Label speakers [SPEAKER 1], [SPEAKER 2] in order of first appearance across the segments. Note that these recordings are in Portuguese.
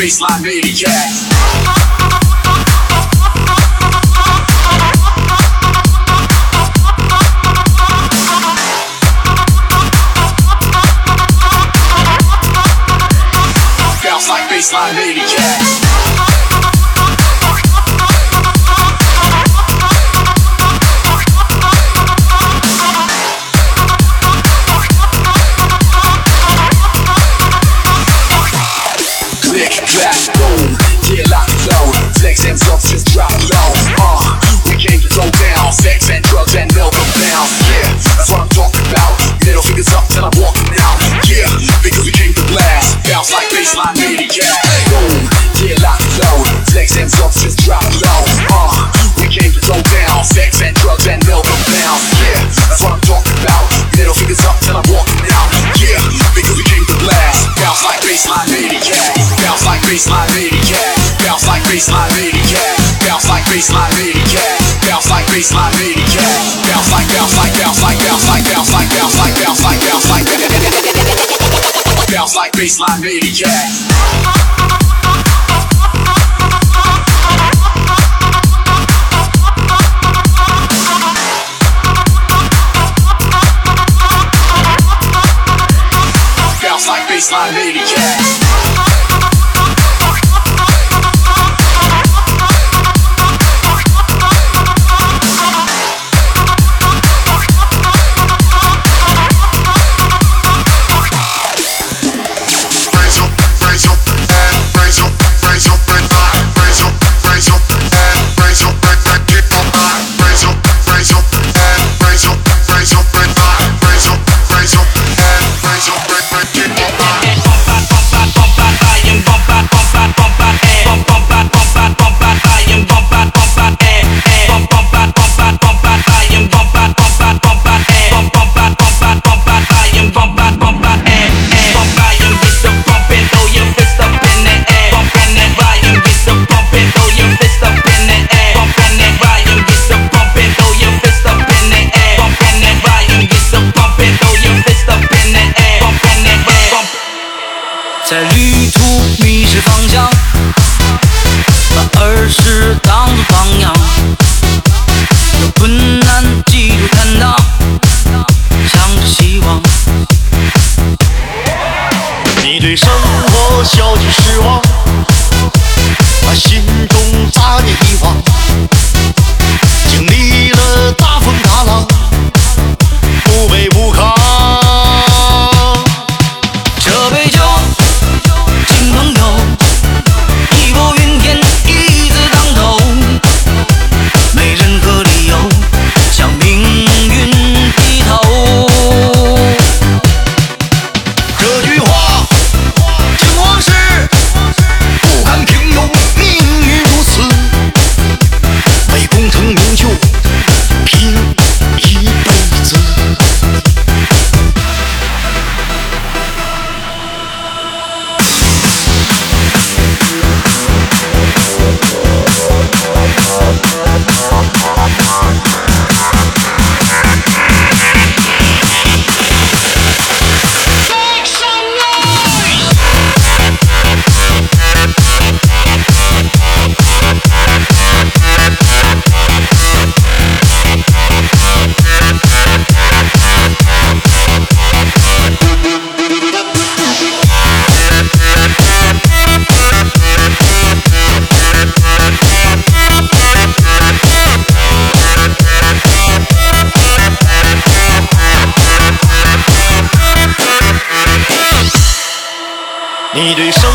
[SPEAKER 1] baseline maniac. Baseline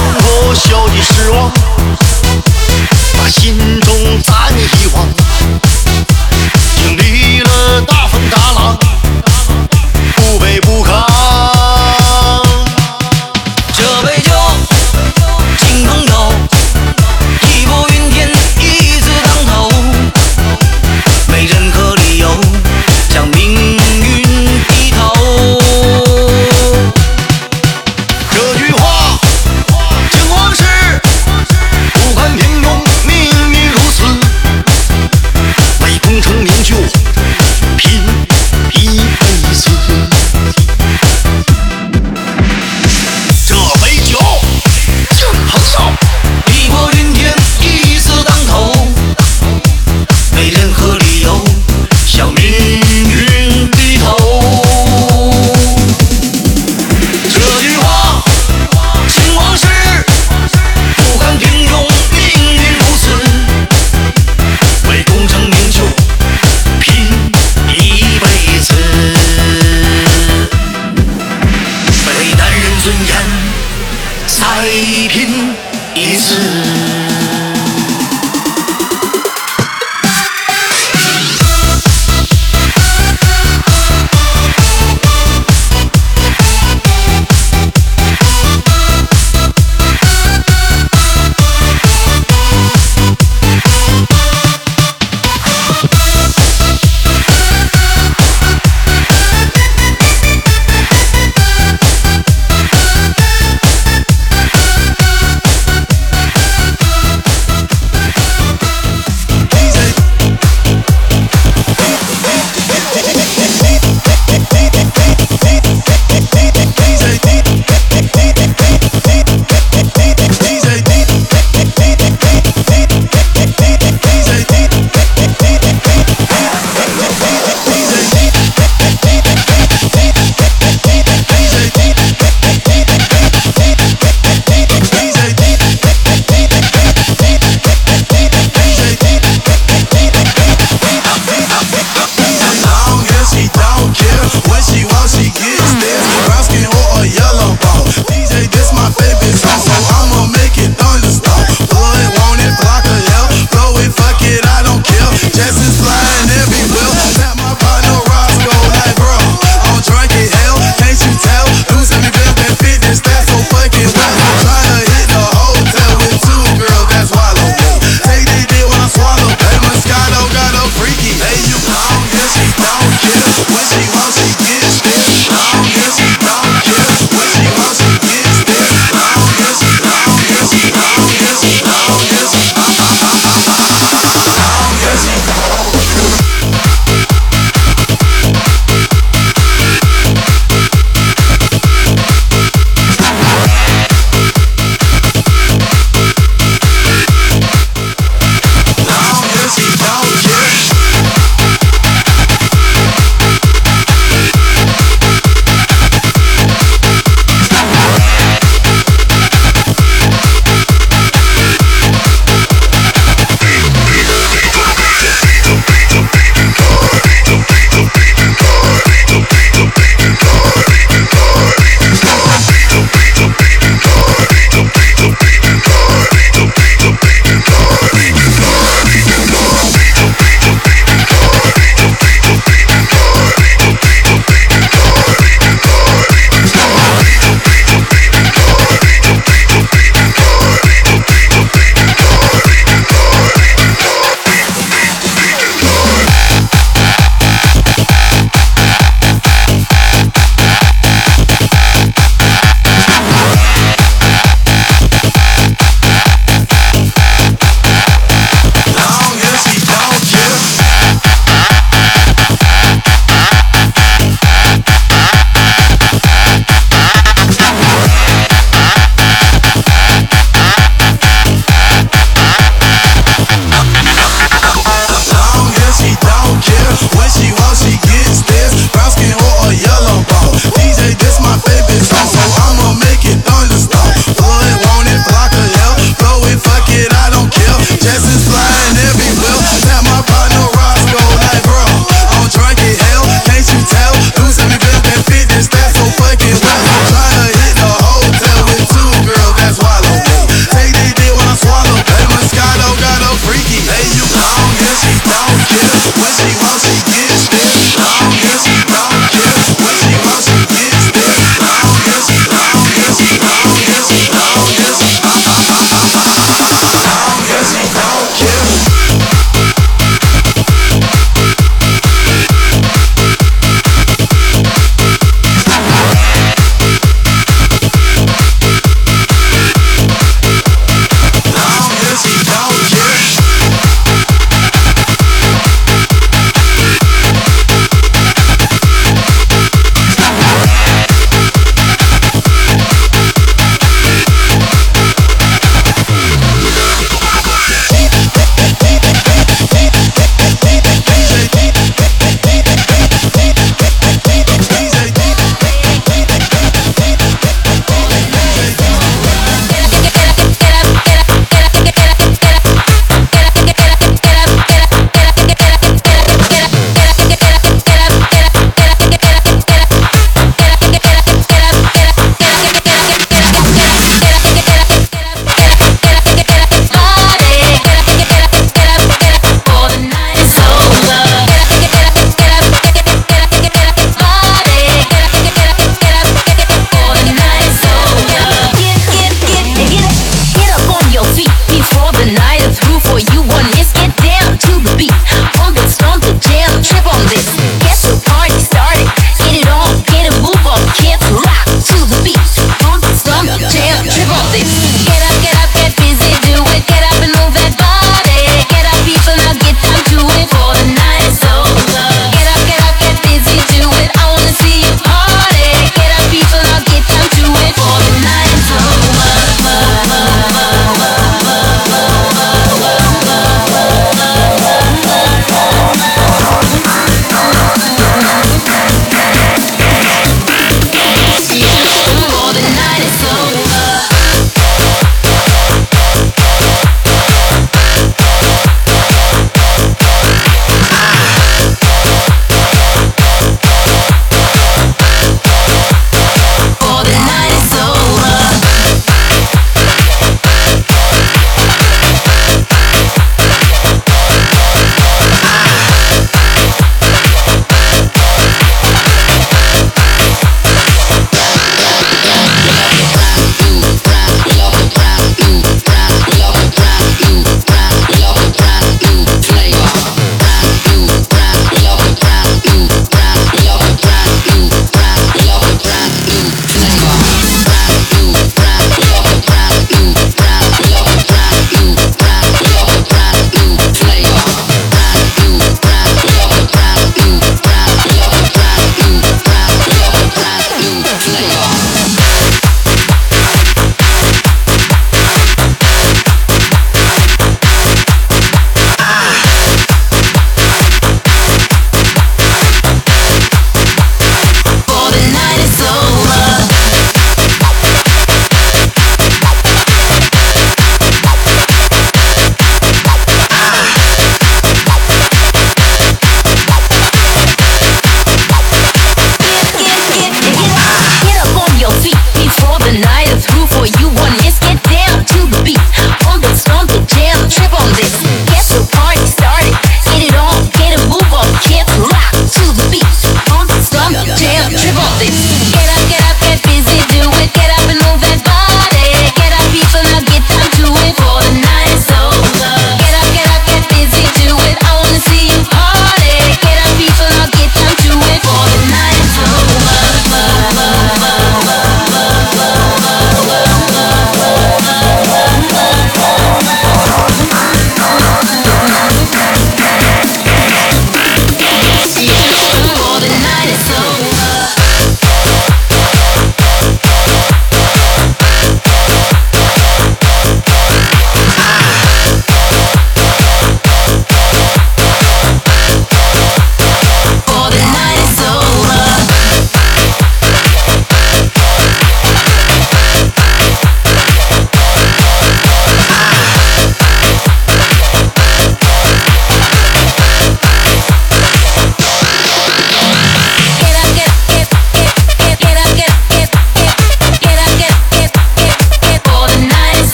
[SPEAKER 1] 我笑
[SPEAKER 2] 你失望，把心中杂念遗忘，经历了大风大浪。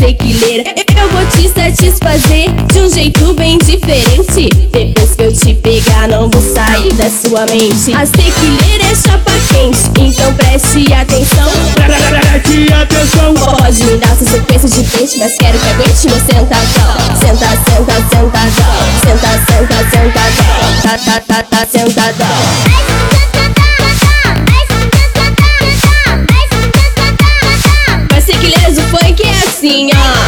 [SPEAKER 3] Tequileira. Eu vou te satisfazer de um jeito bem diferente. Depois que eu te pegar, não vou sair da sua mente. As tequileiras é chapa quente, então preste atenção.
[SPEAKER 4] Preste atenção.
[SPEAKER 3] Pode me dar sua sequência de peixe, mas quero que aguente no sentadão. Senta, senta, sentadão. Senta, senta, sentadão. Tá, tá, tá, tá, sentadão. Funk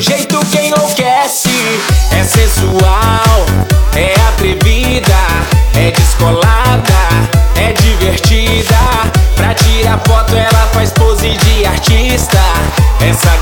[SPEAKER 5] seu jeito que enlouquece. É sensual, é atrevida, é descolada, é divertida. Pra tirar foto, ela faz pose de artista. Essa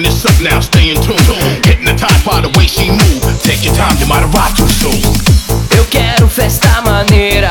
[SPEAKER 6] turn this up now, stay in tune. Hypnotized by the way she move. Take your time, you might arrive too soon. Eu quero festa maneira.